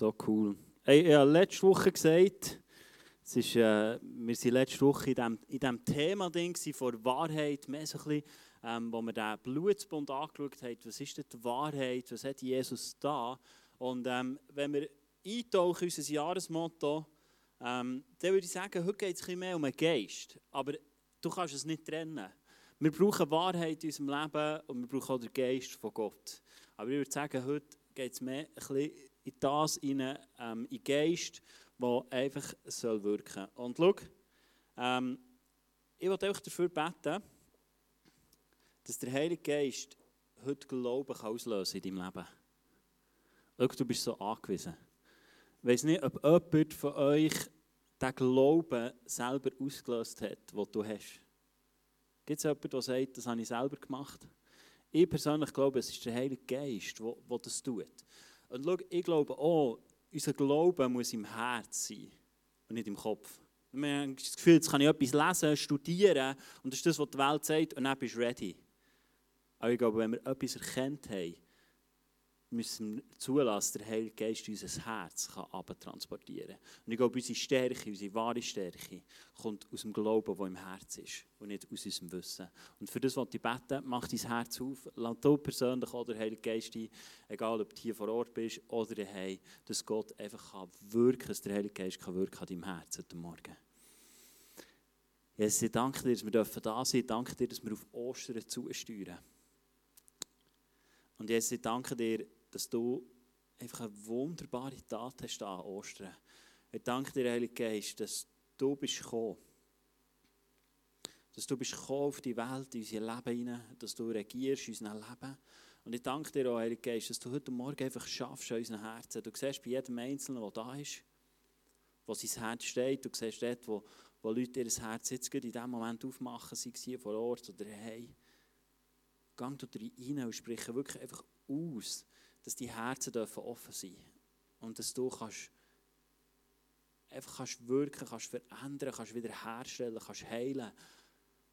So cool. Hey, ich habe letzte Woche gesagt, es ist, äh, wir waren letzte Woche in diesem in dem Thema Ding vor Wahrheit, mehr so ein bisschen, ähm, wo wir den Blutsbund angeschaut haben. Was ist denn die Wahrheit? Was hat Jesus da? Und ähm, wenn wir eintauchen in unser Jahresmotto, ähm, dann würde ich sagen, heute geht es ein mehr um den Geist. Aber du kannst es nicht trennen. Wir brauchen Wahrheit in unserem Leben und wir brauchen auch den Geist von Gott. Aber ich würde sagen, heute geht es mehr ein bisschen in das hinein, ähm, in Geist, der einfach soll wirken soll. Und schau, ähm, ich will euch dafür beten, dass der Heilige Geist heute Glauben kann auslösen in deinem Leben. Schau, du bist so angewiesen. Ich weiß nicht, ob jemand von euch den Glauben selber ausgelöst hat, den du hast. Gibt es jemanden, der sagt, das habe ich selber gemacht? Ich persönlich glaube, es ist der Heilige Geist, der das tut. Und schau, ich glaube auch, unser Glaube muss im Herz sein und nicht im Kopf. Wir haben das Gefühl, jetzt kann ich etwas lesen, studieren und das ist das, was die Welt sagt und dann bist du ready. Aber ich glaube, wenn wir etwas erkennt haben, müssen zulassen, der Heilige Geist unser Herz kann transportieren Und ich glaube, unsere Stärke, unsere wahre Stärke, kommt aus dem Glauben, der im Herz ist und nicht aus unserem Wissen. Und für das, was ich bete, mach dein Herz auf, lass du persönlich oder der Heilige Geist ein, egal ob du hier vor Ort bist oder daheim, dass Gott einfach kann wirken, dass der Heilige Geist kann wirken an deinem Herz heute Morgen. Jesus, ich danke dir, dass wir da sein dürfen. Ich danke dir, dass wir auf Ostern zusteuern. Und Jesus, ich danke dir, dass du einfach eine wunderbare Tat hast an Ostern. Ich danke dir, Heilige Geist, dass du bist gekommen. Dass du bist gekommen auf die Welt, in unser Leben hinein, dass du regierst in unserem Leben. Und ich danke dir auch, Heilige Geist, dass du heute Morgen einfach schaffst an unseren Herzen. Du siehst bei jedem Einzelnen, der da ist, wo sein Herz steht, du siehst dort, wo, wo Leute ihr Herz jetzt in diesem Moment aufmachen, sei es hier vor Ort oder hey. Gang du rein und sprich wirklich einfach aus, dass die Herzen dürfen offen sein und dass du kannst einfach kannst wirken, kannst verändern, kannst wiederherstellen, kannst heilen.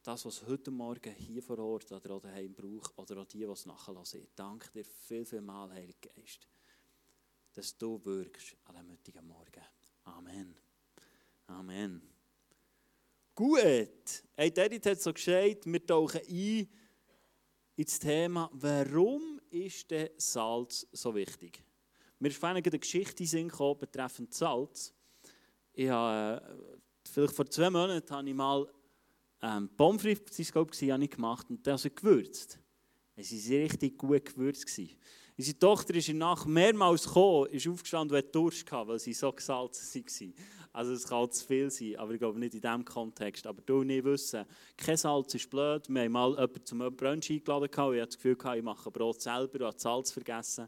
Das, was heute Morgen hier vor Ort oder auch daheim braucht oder auch die, die es nachlassen. Ich danke dir viel, viel mal, Heiliger Geist, dass du wirkst an diesem heutigen Morgen. Amen. Amen. Gut. Hey, Edith hat so gesagt, wir tauchen ein ins Thema, warum ist denn Salz so wichtig? Mir ist eine Geschichte in betreffend Salz. Ich habe, äh, vielleicht vor zwei Monaten habe ich mal ähm, Pommes frites glaube ich, gemacht und das gewürzt. Es war richtig gut gewürzt. Unsere Tochter ist in Nacht mehrmals gekommen, ist aufgestanden und hat Durst gehabt, weil sie so gesalzen waren. Also es kann zu viel sein, aber ich glaube nicht in diesem Kontext. Aber du nicht wissen, kein Salz ist blöd. Wir haben mal jemanden zum Brunch eingeladen und ich hatte das Gefühl, ich mache Brot selber und habe Salz vergessen.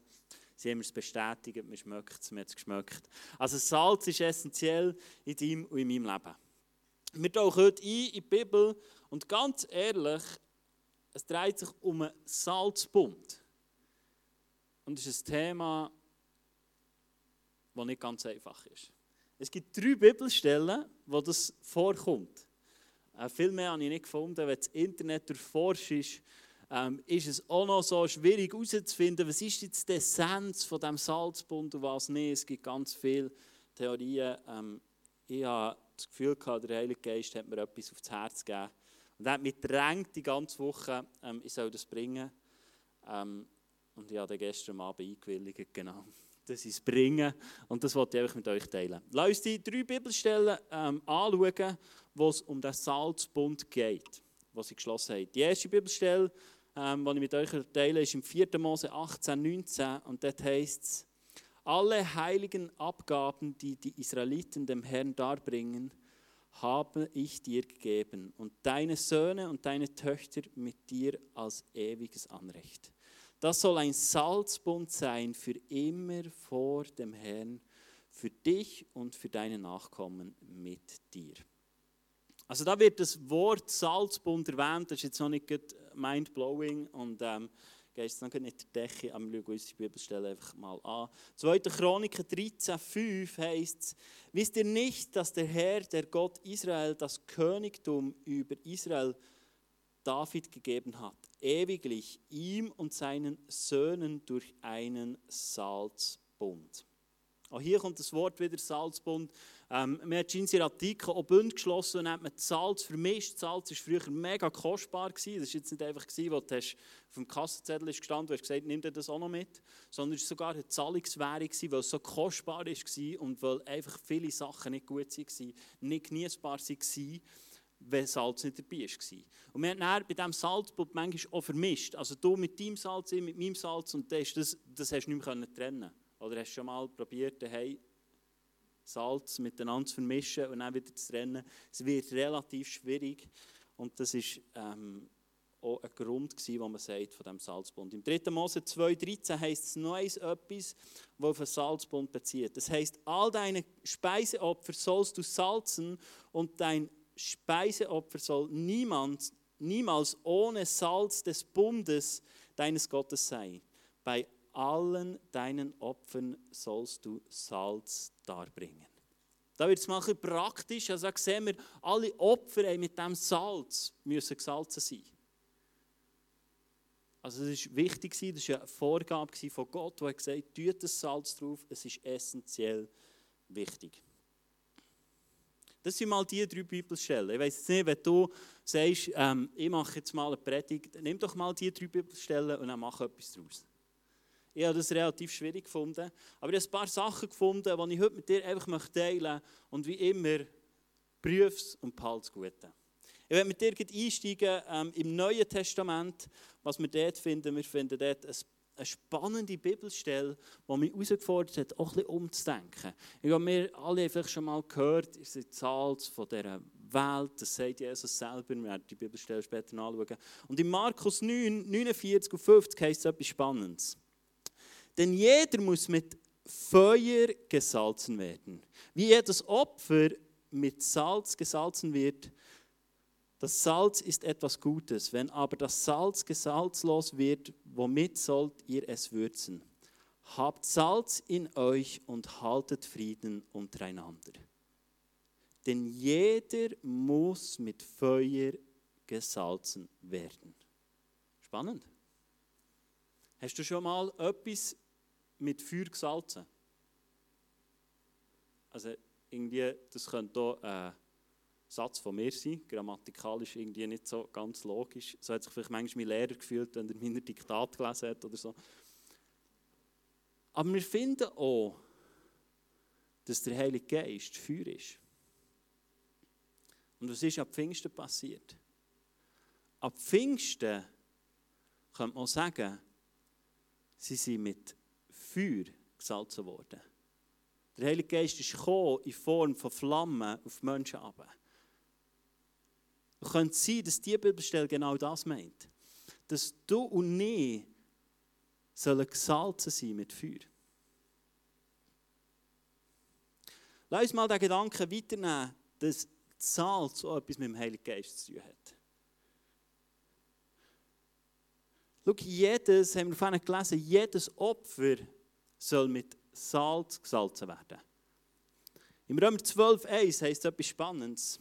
Sie haben es bestätigt, man schmeckt es, man hat es geschmeckt. Also Salz ist essentiell in deinem und in meinem Leben. Wir tauchen heute ein in die Bibel und ganz ehrlich, es dreht sich um einen Salzbund. Und es ist ein Thema, das nicht ganz einfach ist. Es gibt drei Bibelstellen, wo das vorkommt. Äh, viel mehr habe ich nicht gefunden. Wenn das Internet durchforscht ähm, ist es auch noch so schwierig herauszufinden, was ist jetzt die Essenz von dem Salzbund und was nicht. Es gibt ganz viele Theorien. Ähm, ich habe das Gefühl gehabt, der Heilige Geist hat mir etwas aufs Herz gegeben. Und er hat mich gedrängt die ganze Woche, ähm, ich soll das bringen. Ähm, und ich habe gestern Abend eingewilligt, genau, dass ich es bringe. Und das wollte ich mit euch teilen. Lass uns die drei Bibelstellen ähm, anschauen, wo es um den Salzbund geht, was sie geschlossen haben. Die erste Bibelstelle, ähm, die ich mit euch teile, ist im 4. Mose 18, 19. Und dort heißt es, alle heiligen Abgaben, die die Israeliten dem Herrn darbringen, habe ich dir gegeben und deine Söhne und deine Töchter mit dir als ewiges Anrecht. Das soll ein Salzbund sein für immer vor dem Herrn, für dich und für deine Nachkommen mit dir. Also da wird das Wort Salzbund erwähnt, das ist jetzt noch nicht mind-blowing und ähm, gehst noch nicht die Decke, aber wir schauen uns die Bibelstelle einfach mal an. 2. Chroniker 13,5 heißt es, wisst ihr nicht, dass der Herr, der Gott Israel, das Königtum über Israel David gegeben hat, ewiglich ihm und seinen Söhnen durch einen Salzbund. Auch hier kommt das Wort wieder Salzbund. Ähm, man hat seine Artikel auch Bund geschlossen und hat man Salz vermischt. Salz war früher mega kostbar. Gewesen. Das war jetzt nicht einfach, gewesen, wo du hast, auf dem Kassenzettel ist gestanden und gesagt, nimm dir das auch noch mit. Sondern es war sogar eine Zahlungswährung, weil es so kostbar war und weil einfach viele Sachen nicht gut waren, nicht genießbar waren wenn Salz nicht dabei war. Und wir haben dann bei diesem Salzbund manchmal auch vermischt. Also du mit deinem Salz, ich mit meinem Salz und das, das, das hast du nicht mehr trennen Oder hast du schon mal probiert, hey, Salz miteinander zu vermischen und dann wieder zu trennen. Es wird relativ schwierig und das ist ähm, auch ein Grund gewesen, was man sagt von dem Salzbund. Im 3. Mose 2,13 heißt es noch etwas, was auf den Salzbund bezieht. Das heißt, all deine Speiseopfer sollst du salzen und dein Speiseopfer soll niemand, niemals ohne Salz des Bundes deines Gottes sein. Bei allen deinen Opfern sollst du Salz darbringen. Da wird es mal ein praktisch. Also da sehen wir, alle Opfer mit dem Salz müssen gesalzen sein. Also es ist wichtig, das war eine Vorgabe von Gott, der gesagt hat, tut das Salz drauf, es ist essentiell wichtig. Das sind mal die drei Bibelstellen. Ich weiß nicht, wenn du sagst, ähm, ich mache jetzt mal eine Predigt, nimm doch mal die drei Bibelstellen und dann mach etwas daraus. Ich habe das relativ schwierig gefunden, aber ich habe ein paar Sachen gefunden, die ich heute mit dir einfach teilen möchte. Und wie immer, prüf es und behalte es Gute. Ich werde mit dir einsteigen ähm, im Neuen Testament, was wir dort finden. Wir finden dort ein eine spannende Bibelstelle, die mich herausgefordert hat, auch ein bisschen umzudenken. Ich habe mir alle einfach schon mal gehört, ihr seid Salz von dieser Welt, das sagt Jesus selber, wir werden die Bibelstelle später anschauen. Und in Markus 9, 49 und 50 heißt es etwas Spannendes. Denn jeder muss mit Feuer gesalzen werden. Wie jedes Opfer mit Salz gesalzen wird, das Salz ist etwas Gutes. Wenn aber das Salz gesalzlos wird, womit sollt ihr es würzen? Habt Salz in euch und haltet Frieden untereinander. Denn jeder muss mit Feuer gesalzen werden. Spannend. Hast du schon mal etwas mit Feuer gesalzen? Also irgendwie, das könnte hier Satz von mir sein. Grammatikalisch irgendwie nicht so ganz logisch. So hat sich vielleicht manchmal mein Lehrer gefühlt, wenn er meine Diktat gelesen hat oder so. Aber wir finden auch, dass der Heilige Geist Feuer ist. Und was ist ab Pfingsten passiert? Ab Pfingsten könnte man sagen, sie sind mit Feuer gesalzen worden. Der Heilige Geist ist gekommen in Form von Flammen auf Menschen runter. Es könnte sein, dass die Bibelstelle genau das meint. Dass du und ich sollen gesalzen sein mit Feuer. Lass uns mal den Gedanken weiternehmen, dass Salz auch etwas mit dem Heiligen Geist zu tun hat. Schau, jedes, haben wir vorhin gelesen, jedes Opfer soll mit Salz gesalzen werden. Im Römer 12,1 heißt etwas Spannendes.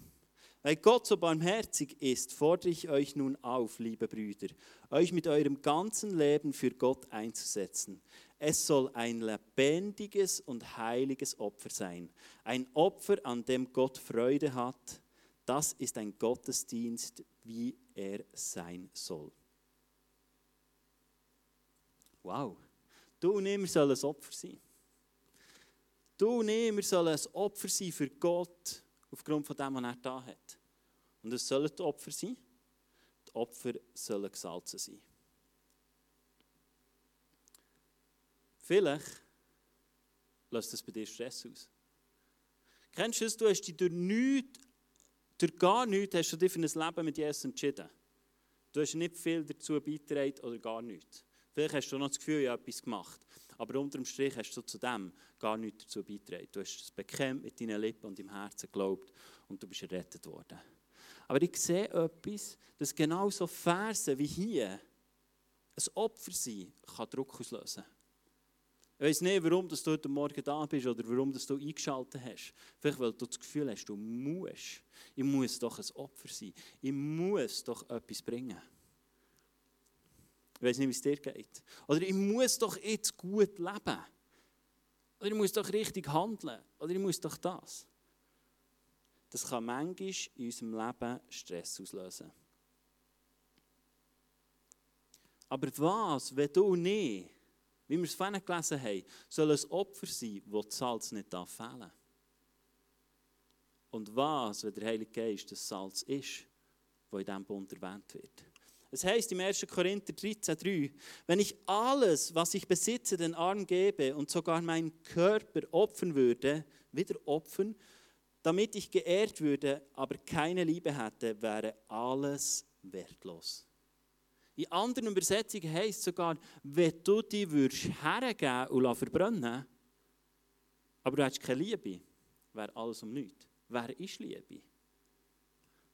Weil Gott so barmherzig ist, fordere ich euch nun auf, liebe Brüder, euch mit eurem ganzen Leben für Gott einzusetzen. Es soll ein lebendiges und heiliges Opfer sein. Ein Opfer, an dem Gott Freude hat. Das ist ein Gottesdienst, wie er sein soll. Wow. Du und ich, sollen ein Opfer sein. Du und ich, sollen ein Opfer sein für Gott aufgrund von dem, was er da hat. Und es sollen die Opfer sein. Die Opfer sollen gesalzen sein. Vielleicht löst das bei dir Stress aus. Kennst du es, du hast dich durch nichts, durch gar nichts, hast du dich für ein Leben mit Jesus entschieden. Du hast nicht viel dazu beigetragen oder gar nichts. Vielleicht hast du noch das Gefühl, ich habe etwas gemacht. Aber unterm Strich hast du zu dem gar nichts dazu beigetragen. Du hast es bekämpft mit deinen Lippen und im Herzen geglaubt und du bist errettet worden. Aber ich sehe etwas, dass genau so Versen wie hier ein Opfer sein kann Druck auslösen. Ich weiß nicht, warum du heute Morgen da bist oder warum du eingeschaltet hast. Vielleicht, weil du das Gefühl hast, du musst. Ich muss doch ein Opfer sein. Ich muss doch etwas bringen. Ich weiß nicht, wie es dir geht. Oder ich muss doch jetzt gut leben. Oder ich muss doch richtig handeln. Oder ich muss doch das. Das kann manchmal in unserem Leben Stress auslösen. Aber was, wenn du nicht, wie wir es vorhin gelesen haben, soll ein Opfer sein, wo das Salz nicht fehlen? Und was, wenn der Heilige Geist das Salz ist, das in diesem Bund erwähnt wird? Es heißt im 1. Korinther 13,3: Wenn ich alles, was ich besitze, den Armen gebe und sogar meinen Körper opfern würde, wieder opfern, damit ich geehrt würde, aber keine Liebe hätte, wäre alles wertlos. In anderen Übersetzungen heißt es sogar, wenn du dich hergeben und verbrennen aber du hast keine Liebe, wäre alles um nichts. Wer ist Liebe?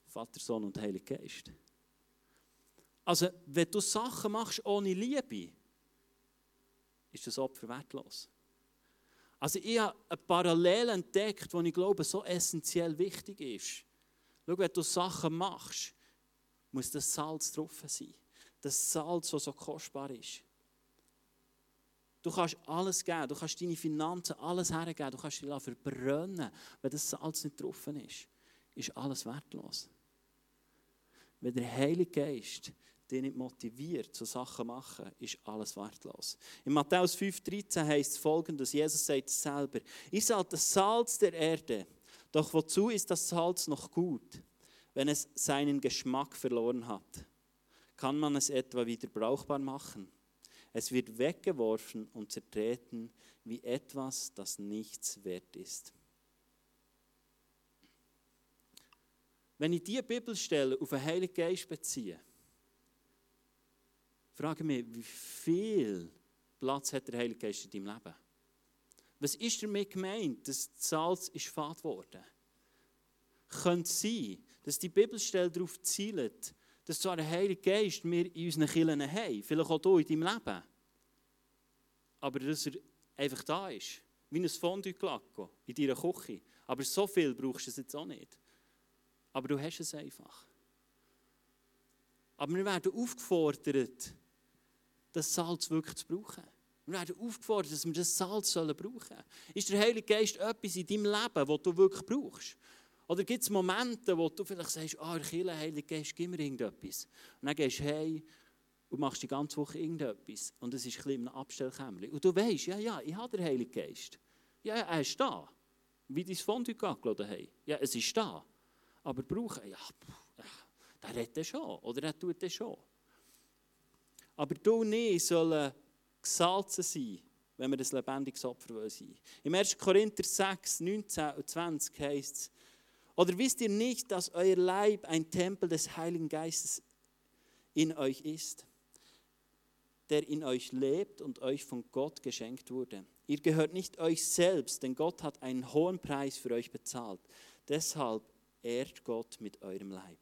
Vater, Sohn und Heiliger Geist. Also, wenn du Sachen machst ohne Liebe, ist das Opfer wertlos. Also, ich habe eine Parallele entdeckt, die ich glaube, so essentiell wichtig ist. Schau, wenn du Sachen machst, muss das Salz drauf sein. Das Salz, das so kostbar ist. Du kannst alles geben, du kannst deine Finanzen, alles hergeben, du kannst dich verbrennen. Wenn das Salz nicht drauf ist, ist alles wertlos. Wenn der Heilige Geist dich nicht motiviert, so Sachen machen, ist alles wertlos. In Matthäus 5,13 heißt es folgendes: Jesus sagt es selber, ich seid das Salz der Erde. Doch wozu ist das Salz noch gut, wenn es seinen Geschmack verloren hat? Kann man es etwa wieder brauchbar machen? Es wird weggeworfen und zertreten wie etwas, das nichts wert ist. Wenn ich diese Bibelstelle auf den Heiligen Geist beziehe, frage mich, wie viel Platz hat der Heilige Geist in deinem Leben? Was ist damit gemeint, dass das Salz ist fad worden? Könnte sein, dass die Bibelstelle darauf zielt, dass zwar der Heilige Geist wir in unseren Kirchen haben, vielleicht auch hier in deinem Leben, aber dass er einfach da ist, wie ein Fondue-Glacco in deiner Küche. Aber so viel brauchst du es jetzt auch nicht. Aber du hast es einfach. Aber wir werden aufgefordert, das Salz wirklich zu brauchen. Wir werden aufgefordert, dass wir das Salz sollen brauchen. Ist der Heilige Geist etwas in deinem Leben, das du wirklich brauchst? Oder gibt es Momente, wo du vielleicht sagst, ah, oh, der Heilige Geist, gib mir irgendetwas. Und dann gehst du hey und machst die ganze Woche irgendetwas. Und es ist ein bisschen im Abstellkämmerchen. Und du weißt, ja, ja, ich habe den Heiligen Geist. Ja, er ist da. Wie dein Fondue angeladen haben. Ja, es ist da. Aber brauchen, ja, der redet schon. Oder er tut das schon. Aber du nicht sollen gesalzen sein, wenn wir ein lebendiges Opfer sein Im 1. Korinther 6, 19 und 20 heißt es, oder wisst ihr nicht, dass euer Leib ein Tempel des Heiligen Geistes in euch ist, der in euch lebt und euch von Gott geschenkt wurde? Ihr gehört nicht euch selbst, denn Gott hat einen hohen Preis für euch bezahlt. Deshalb ehrt Gott mit eurem Leib.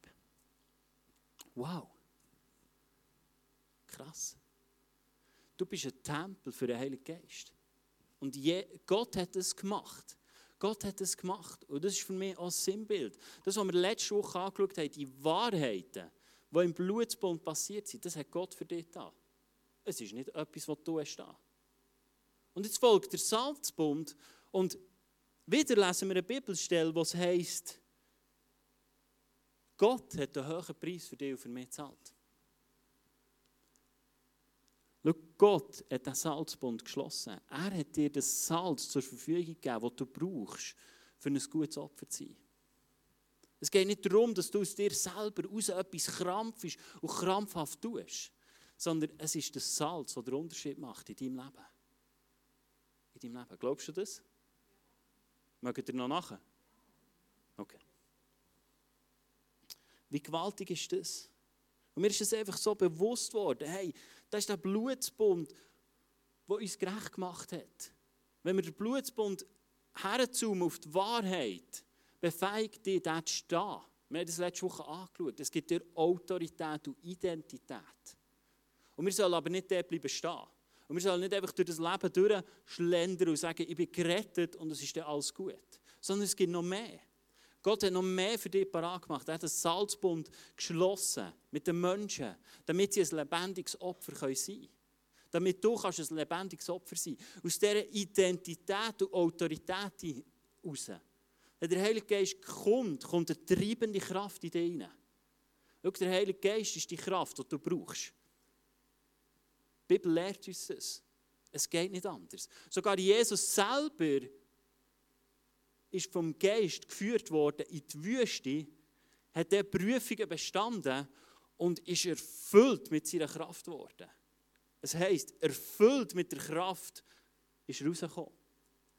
Wow. Krass. Du bist ein Tempel für den Heiligen Geist. Und je, Gott hat es gemacht. Gott hat es gemacht. Und das ist für mich auch ein Sinnbild. Das, was wir letzte Woche angeschaut haben, die Wahrheiten, die im Blutsbund passiert sind, das hat Gott für dich da. Es ist nicht etwas, was du hast da. Und jetzt folgt der Salzbund und wieder lesen wir eine Bibelstelle, wo es heißt, Gott hat einen hohen Preis für dich und für mich gezahlt. Schau, Gott hat den Salzbund geschlossen. Er hat dir das Salz zur Verfügung gegeben, das du brauchst, für ein gutes Opfer zu sein. Es geht nicht darum, dass du aus dir selber aus etwas krampfisch und krampfhaft tust, sondern es ist das Salz, das den Unterschied macht in deinem Leben. In deinem Leben. Glaubst du das? Mögt ihr noch nachher? Okay. Wie gewaltig ist das? Und mir ist es einfach so bewusst worden, hey, das ist der Blutsbund, der uns gerecht gemacht hat. Wenn wir den Blutsbund herzoomen auf die Wahrheit, befähigt dich, dort zu stehen. Wir haben das letzte Woche angeschaut. Es gibt dir Autorität und Identität. Und wir sollen aber nicht dort bleiben stehen. Und wir sollen nicht einfach durch das Leben durchschlendern und sagen, ich bin gerettet und es ist dann alles gut. Sondern es gibt noch mehr. Gott hat noch mehr für dich parat gemacht. Er hat einen Salzbund geschlossen mit den Menschen, damit sie ein lebendiges Opfer sein können. damit du kannst ein lebendiges Opfer sein Aus dieser Identität und Autorität heraus. Wenn der Heilige Geist kommt, kommt eine treibende Kraft in dich hinein. Der Heilige Geist ist die Kraft, die du brauchst. Die Bibel lehrt uns das. Es geht nicht anders. Sogar Jesus selber ist vom Geist geführt worden in die Wüste, hat er Prüfungen bestanden und ist erfüllt mit seiner Kraft geworden. Es heisst, erfüllt mit der Kraft ist rausgekommen.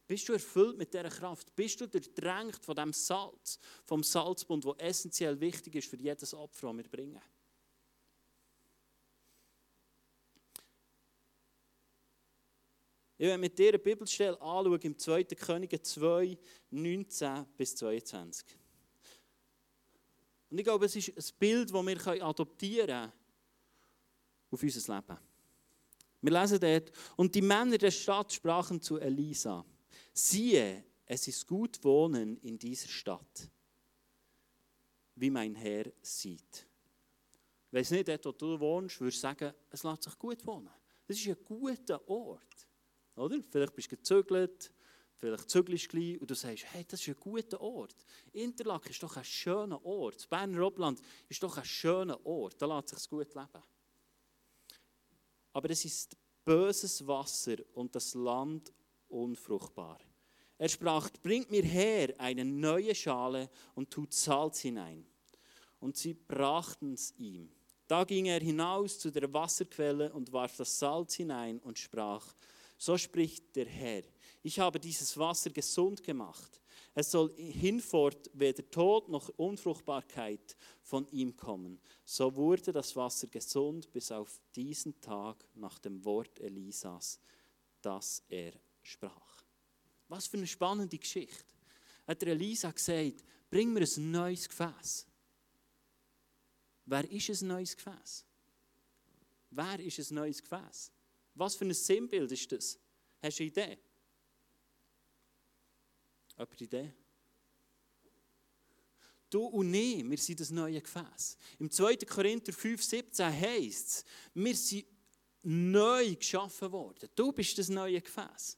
Bist du erfüllt mit dieser Kraft? Bist du durchdrängt von dem Salz, vom Salzbund, wo essentiell wichtig ist für jedes Opfer, das wir bringen? Ich werde mit dir eine Bibelstelle anschauen im 2. Könige 2, 19 bis 22. Und ich glaube, es ist ein Bild, das wir adoptieren können auf unser Leben. Wir lesen dort, und die Männer der Stadt sprachen zu Elisa, siehe, es ist gut wohnen in dieser Stadt, wie mein Herr sieht. Ich weiß nicht, dort wo du wohnst, würde ich sagen, es lässt sich gut wohnen. Das ist ein guter Ort. Oder? Vielleicht bist du gezögert, vielleicht zügelst du gleich und du sagst, hey, das ist ein guter Ort. Interlaken ist doch ein schöner Ort. Das Berner Obland ist doch ein schöner Ort. Da lässt sich gut leben. Aber es ist böses Wasser und das Land unfruchtbar. Er sprach, bringt mir her eine neue Schale und tut Salz hinein. Und sie brachten es ihm. Da ging er hinaus zu der Wasserquelle und warf das Salz hinein und sprach, so spricht der Herr. Ich habe dieses Wasser gesund gemacht. Es soll hinfort weder Tod noch Unfruchtbarkeit von ihm kommen. So wurde das Wasser gesund bis auf diesen Tag nach dem Wort Elisas, das er sprach. Was für eine spannende Geschichte. Hat der Elisa gesagt, bring mir ein neues Gefäß. Wer ist ein neues Gefäß? Wer ist ein neues Gefäß? Was für ein Sinnbild ist das? Hast du eine Idee? Eine Idee? Du und ich, wir sind das neue Gefäß. Im 2. Korinther 5,17 heißt es, wir sind neu geschaffen worden. Du bist das neue Gefäß.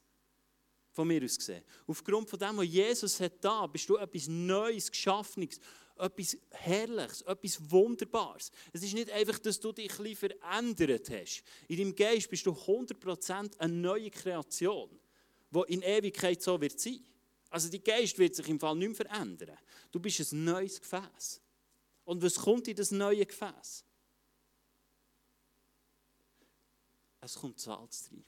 Von mir aus gesehen. Aufgrund von dem, was Jesus hat da, bist du etwas Neues, Geschaffenes etwas Herrliches, etwas Wunderbares. Es ist nicht einfach, dass du dich bisschen verändert hast. In deinem Geist bist du 100% eine neue Kreation, die in Ewigkeit so wird sein. Also dein Geist wird sich im Fall nicht mehr verändern. Du bist ein neues Gefäß. Und was kommt in das neue Gefäß? Es kommt Salz rein.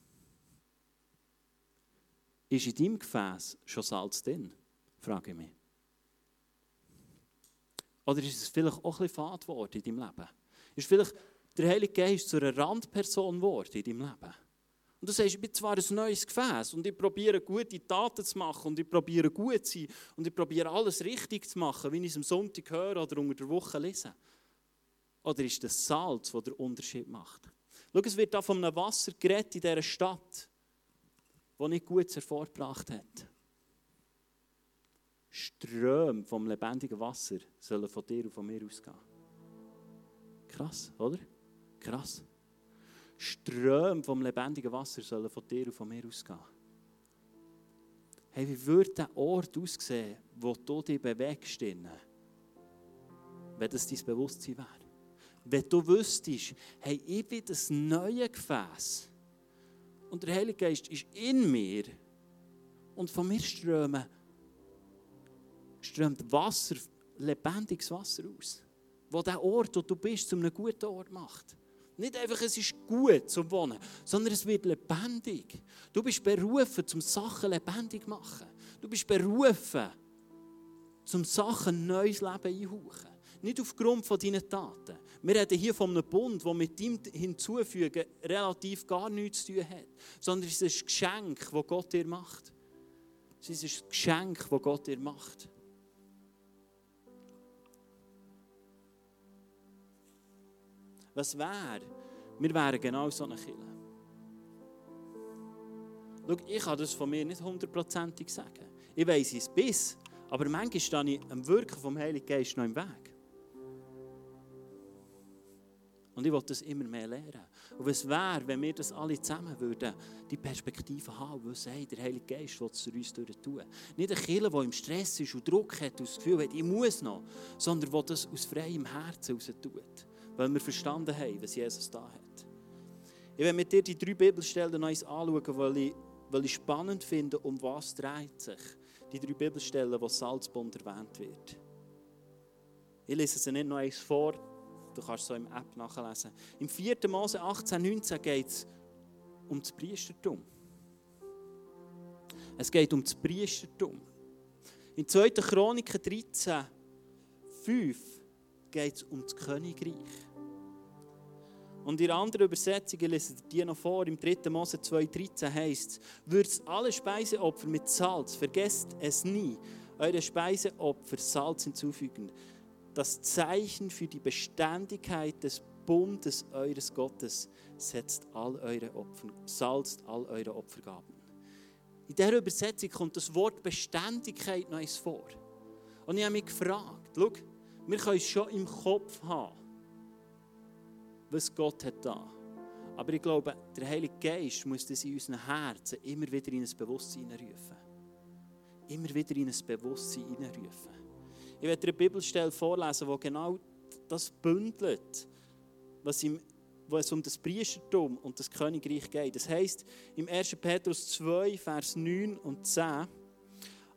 Ist in deinem Gefäß schon Salz drin? Frage ich mich. Oder ist es vielleicht auch ein bisschen fad geworden in deinem Leben? Ist vielleicht der Heilige Geist zu einer Randperson geworden in deinem Leben? Und du sagst, ich bin zwar ein neues Gefäß und ich probiere gute Taten zu machen und ich probiere gut zu sein und ich probiere alles richtig zu machen, wie ich es am Sonntag höre oder unter der Woche lese. Oder ist das Salz, das den Unterschied macht? Schau, es wird da von einem Wasser gerettet in dieser Stadt, das nicht gut hervorgebracht hat. Ströme vom lebendigen Wasser sollen von dir und von mir ausgehen. Krass, oder? Krass. Ströme vom lebendigen Wasser sollen von dir und von mir ausgehen. Hey, wie würde der Ort aussehen, wo du dich bewegst, wenn das dein Bewusstsein wäre? Wenn du wüsstest, hey, ich bin das neue Gefäß und der Heilige Geist ist in mir und von mir strömen strömt Wasser, lebendiges Wasser aus. Wo der Ort, wo du bist, zu einem guten Ort macht. Nicht einfach, es ist gut zum Wohnen, sondern es wird lebendig. Du bist berufen, zum Sachen lebendig zu machen. Du bist berufen, zum Sachen neues Leben einhauchen. Nicht aufgrund von deinen Taten. Wir reden hier von einem Bund, der mit ihm hinzufügen relativ gar nichts zu tun hat. Sondern es ist ein Geschenk, das Gott dir macht. Es ist ein Geschenk, das Gott dir macht. Was wäre? Wir wären genau so eine Kille. Schau, ich kann das von mir nicht hundertprozentig sagen. Ich weiß es bis, aber manchmal stehe ich am Wirken vom Heiligen Geist noch im Weg. Und ich will das immer mehr lernen. Und was wäre, wenn wir das alle zusammen würden, die Perspektive haben, wo hey, der Heilige Geist will es zu uns tun. Nicht ein Killer, der im Stress ist und Druck hat und das Gefühl hat, ich muss noch, sondern der das aus freiem Herzen heraus tut. Weil wir verstanden haben, was Jesus da hat. Ich werde mit dir die drei Bibelstellen noch anschauen, weil ich, weil ich spannend finde, um was dreht sich die drei Bibelstellen, wo Salzbund erwähnt wird. Ich lese sie nicht noch eins vor, du kannst so im App nachlesen. Im 4. Mose 18, 19 geht es um das Priestertum. Es geht um das Priestertum. In 2. Chroniker 13, 5 geht es um das Königreich. Und in anderen Übersetzungen lesen die noch vor, im 3. Mose 2,13 heißt es, würzt alle Speiseopfer mit Salz, vergesst es nie, eure Speiseopfer Salz hinzufügen. Das Zeichen für die Beständigkeit des Bundes eures Gottes setzt all eure Opfer, salzt all eure Opfergaben. In dieser Übersetzung kommt das Wort Beständigkeit noch vor. Und ich habe mich gefragt, schau, wir können es schon im Kopf haben was Gott hat da. Aber ich glaube, der Heilige Geist muss das in unseren Herzen immer wieder in ein Bewusstsein rufen. Immer wieder in ein Bewusstsein rufen. Ich werde dir eine Bibelstelle vorlesen, wo genau das bündelt, was im wo es um das Priestertum und das Königreich geht. Das heißt im 1. Petrus 2, Vers 9 und 10,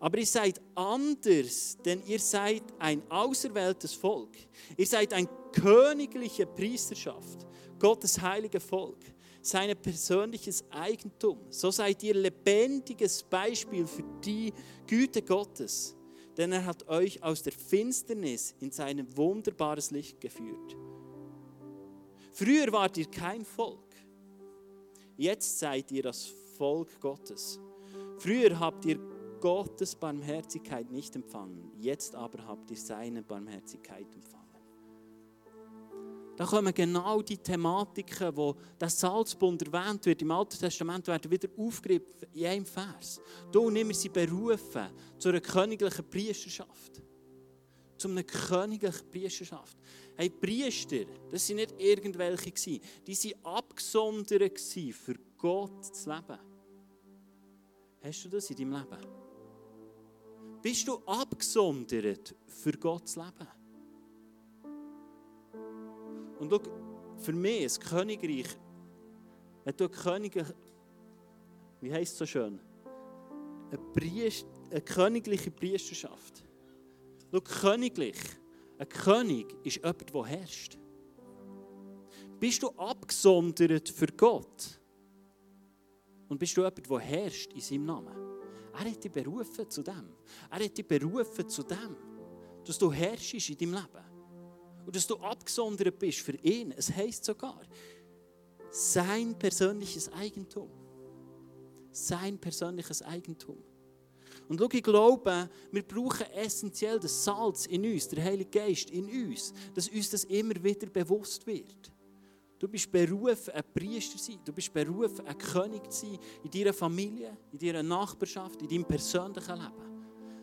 aber ihr seid anders, denn ihr seid ein auserwähltes Volk. Ihr seid ein königliche Priesterschaft, Gottes heilige Volk, sein persönliches Eigentum. So seid ihr lebendiges Beispiel für die Güte Gottes, denn er hat euch aus der Finsternis in sein wunderbares Licht geführt. Früher wart ihr kein Volk, jetzt seid ihr das Volk Gottes. Früher habt ihr Gottes Barmherzigkeit nicht empfangen. Jetzt aber habt ihr seine Barmherzigkeit empfangen. Da kommen genau die Thematiken, wo der Salzbund erwähnt wird. Im Alten Testament werden wieder aufgegriffen in einem Vers. Du und wir sind berufen zu einer königlichen Priesterschaft. Zu einer königlichen Priesterschaft. Hey, Priester, das sind nicht irgendwelche, die waren abgesondert für Gott zu leben. Hast du das in deinem Leben? bist du abgesondert für Gottes Leben. Und schau, für mich, das Königreich, wenn du ein König, wie heißt es so schön? Eine, Priest, eine königliche Priesterschaft. Schau, königlich, ein König ist jemand, der herrscht. Bist du abgesondert für Gott? Und bist du jemand, der herrscht in seinem Namen? Er hat dich berufen zu dem. Er hat dich berufen zu dem, dass du herrschst in deinem Leben. Und dass du abgesondert bist für ihn. Es heisst sogar, sein persönliches Eigentum. Sein persönliches Eigentum. Und schau, ich glaube, wir brauchen essentiell das Salz in uns, der Heilige Geist in uns, dass uns das immer wieder bewusst wird. Du bist berufen, ein Priester zu sein. Du bist berufen, ein König zu sein in deiner Familie, in deiner Nachbarschaft, in deinem persönlichen Leben.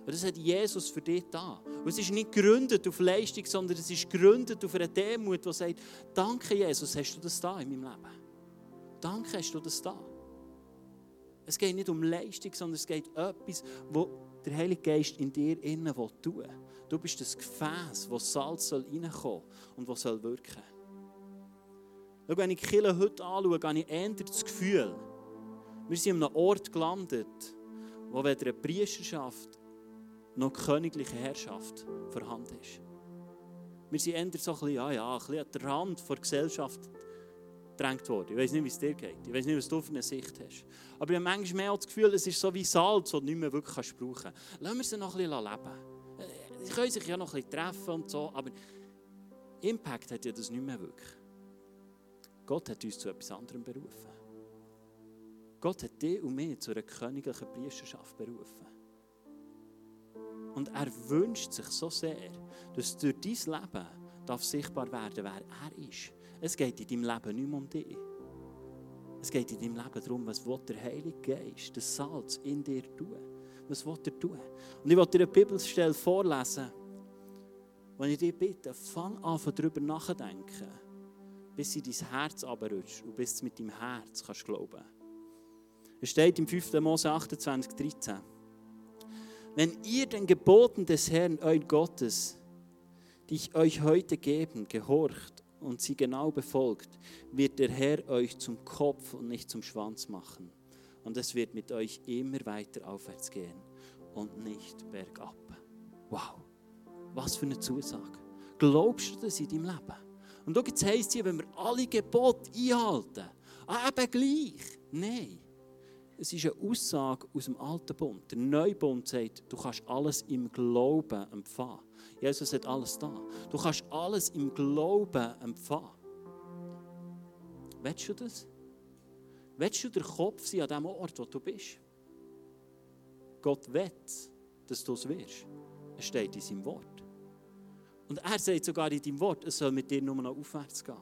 Und das hat Jesus für dich da. Und es ist nicht gegründet auf Leistung, sondern es ist gegründet auf eine Demut, die sagt, danke Jesus, hast du das da in meinem Leben. Danke, hast du das da. Es geht nicht um Leistung, sondern es geht um etwas, wo der Heilige Geist in dir innen tun will. Du bist das Gefäß, wo Salz soll und was soll wirken. Schau, wenn ich die Kirche heute anschaue, habe ich eher das Gefühl, wir sind an einem Ort gelandet, wo weder eine Priesterschaft noch königliche Herrschaft vorhanden ist. Wir sind eher so ein bisschen, ja, ja, ein bisschen an den Rand der Gesellschaft gedrängt worden. Ich weiß nicht, wie es dir geht. Ich weiß nicht, was du für eine Sicht hast. Aber ich habe manchmal mehr das Gefühl, es ist so wie Salz, das du nicht mehr wirklich brauchen kannst. Lassen wir sie noch ein bisschen leben. Sie können sich ja noch ein bisschen treffen und so, aber Impact hat ja das nicht mehr wirklich. Gott hat uns zu etwas anderem berufen. Gott hat dich und mich zu einer königlichen Priesterschaft berufen. Und er wünscht sich so sehr, dass durch dein Leben darf sichtbar werden, wer er ist. Es geht in deinem Leben nicht mehr um dich. Es geht in deinem Leben darum, was der Heilige Geist, das Salz in dir tun. Was will er tun? Und ich will dir eine Bibelstelle vorlesen, wo ich dich bitte, fang an, darüber nachzudenken bis sie dein Herz abrutscht und bis du mit deinem Herz kannst glauben. Es steht im 5. Mose 28, 13. Wenn ihr den Geboten des Herrn, euren Gottes, die ich euch heute geben, gehorcht und sie genau befolgt, wird der Herr euch zum Kopf und nicht zum Schwanz machen. Und es wird mit euch immer weiter aufwärts gehen und nicht bergab. Wow, was für eine Zusage. Glaubst du das in deinem Leben? Und da heisst hier, wenn wir alle Gebote einhalten, eben gleich. Nein. Es ist eine Aussage aus dem alten Bund. Der neue Bund sagt, du kannst alles im Glauben empfangen. Jesus hat alles da. Du kannst alles im Glauben empfangen. Willst du das? Willst du der Kopf sein an dem Ort, wo du bist? Gott will, dass du es wirst. Es steht in seinem Wort. Und er sagt sogar in deinem Wort, es soll mit dir nur noch aufwärts gehen.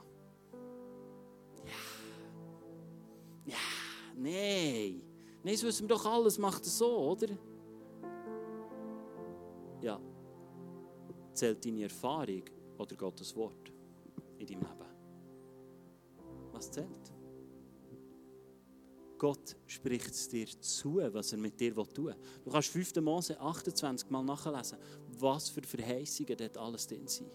Nein. Nein, das wissen wir doch alles, macht es so, oder? Ja. Zählt deine Erfahrung oder Gottes Wort in deinem Leben? Was zählt? Gott spricht es dir zu, was er mit dir tun will. Du kannst 5. Mose 28 mal nachlesen, was für Verheißungen dort alles drin sind.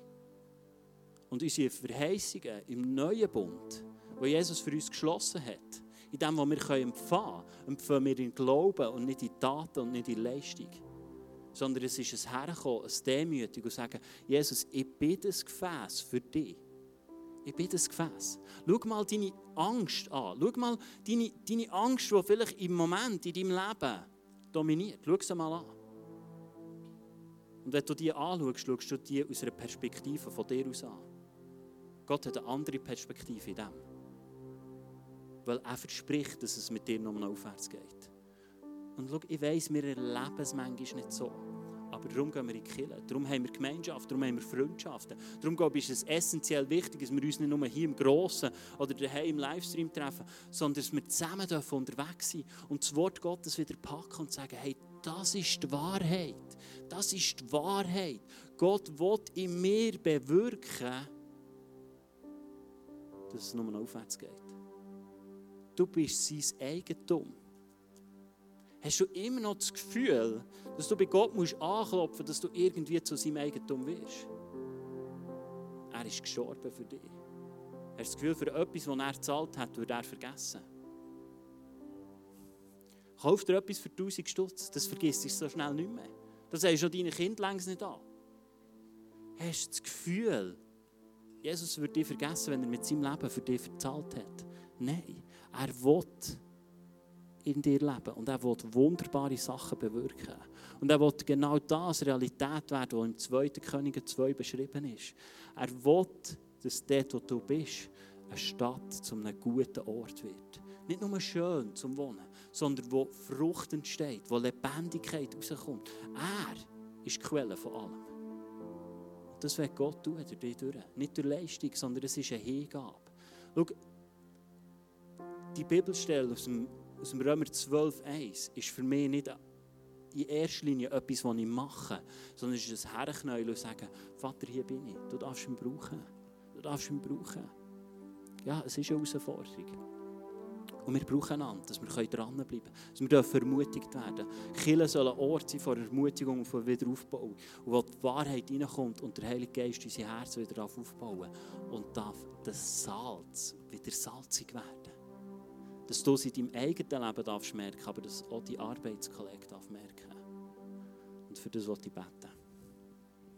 Und unsere Verheißungen im neuen Bund, wo Jesus für uns geschlossen hat, in dem, was wir empfangen können, empfangen wir in Glauben und nicht in Taten und nicht in Leistung. Sondern es ist ein Herkommen, ein Demütig und sagen, Jesus, ich bin das Gefäß für dich. Ich bin das Gefäß. Schau mal deine Angst an. Schau mal deine, deine Angst, die vielleicht im Moment in deinem Leben dominiert. Schau sie mal an. Und wenn du die anschaust, schaust du die aus einer Perspektive von dir aus an. Gott hat eine andere Perspektive in dem. Weil er verspricht, dass es mit dir noch aufwärts geht. Und schau, ich weiss, wir erleben es manchmal nicht so. Aber darum gehen wir in die Kirche. Darum haben wir Gemeinschaft, darum haben wir Freundschaften. Darum glaube ich, ist es essentiell wichtig, dass wir uns nicht nur hier im Grossen oder daheim im Livestream treffen, sondern dass wir zusammen unterwegs sind und das Wort Gottes wieder packen und sagen, hey, das ist die Wahrheit. Das ist die Wahrheit. Gott will in mir bewirken, dass es nur aufwärts geht. Du bist sein Eigentum hast du immer noch das Gefühl, dass du bei Gott musst anklopfen musst, dass du irgendwie zu seinem Eigentum wirst. Er ist gestorben für dich. Hast du das Gefühl, für etwas, das er gezahlt hat, würde er vergessen. Kauf dir etwas für 1000 Stutz, das vergisst du so schnell nicht mehr. Das sagst schon deinen Kind längst nicht an. Hast du das Gefühl, Jesus würde dich vergessen, wenn er mit seinem Leben für dich verzahlt hat? Nein, er will in dir leben und er will wunderbare Sachen bewirken. Und er will genau das Realität werden, was im 2. Könige 2 beschrieben ist. Er will, dass dort, wo du bist, eine Stadt zu einem guten Ort wird. Nicht nur schön zum Wohnen, sondern wo Frucht entsteht, wo Lebendigkeit rauskommt. Er ist die Quelle von allem. Und das wird Gott tun, durch dich durch. Nicht durch Leistung, sondern es ist eine Hingabe. Schau, die Bibelstelle aus dem aus dem Römer 12,1 ist für mich nicht in erster Linie etwas, was ich mache, sondern es ist ein Herknäuel und sagen, Vater, hier bin ich, du darfst ihn brauchen. Du darfst ihn brauchen. Ja, es ist eine Herausforderung. Und wir brauchen einander, dass wir dranbleiben können, dass wir dürfen ermutigt werden. Kirche soll ein Ort sein von Ermutigung und von Wiederaufbau. Und wo die Wahrheit reinkommt und der Heilige Geist unser Herz wieder aufbauen und darf das Salz wieder salzig werden dass du es in deinem eigenen Leben darfst merken, aber dass auch die Arbeitskollege darf merken. Und für das wollte ich beten.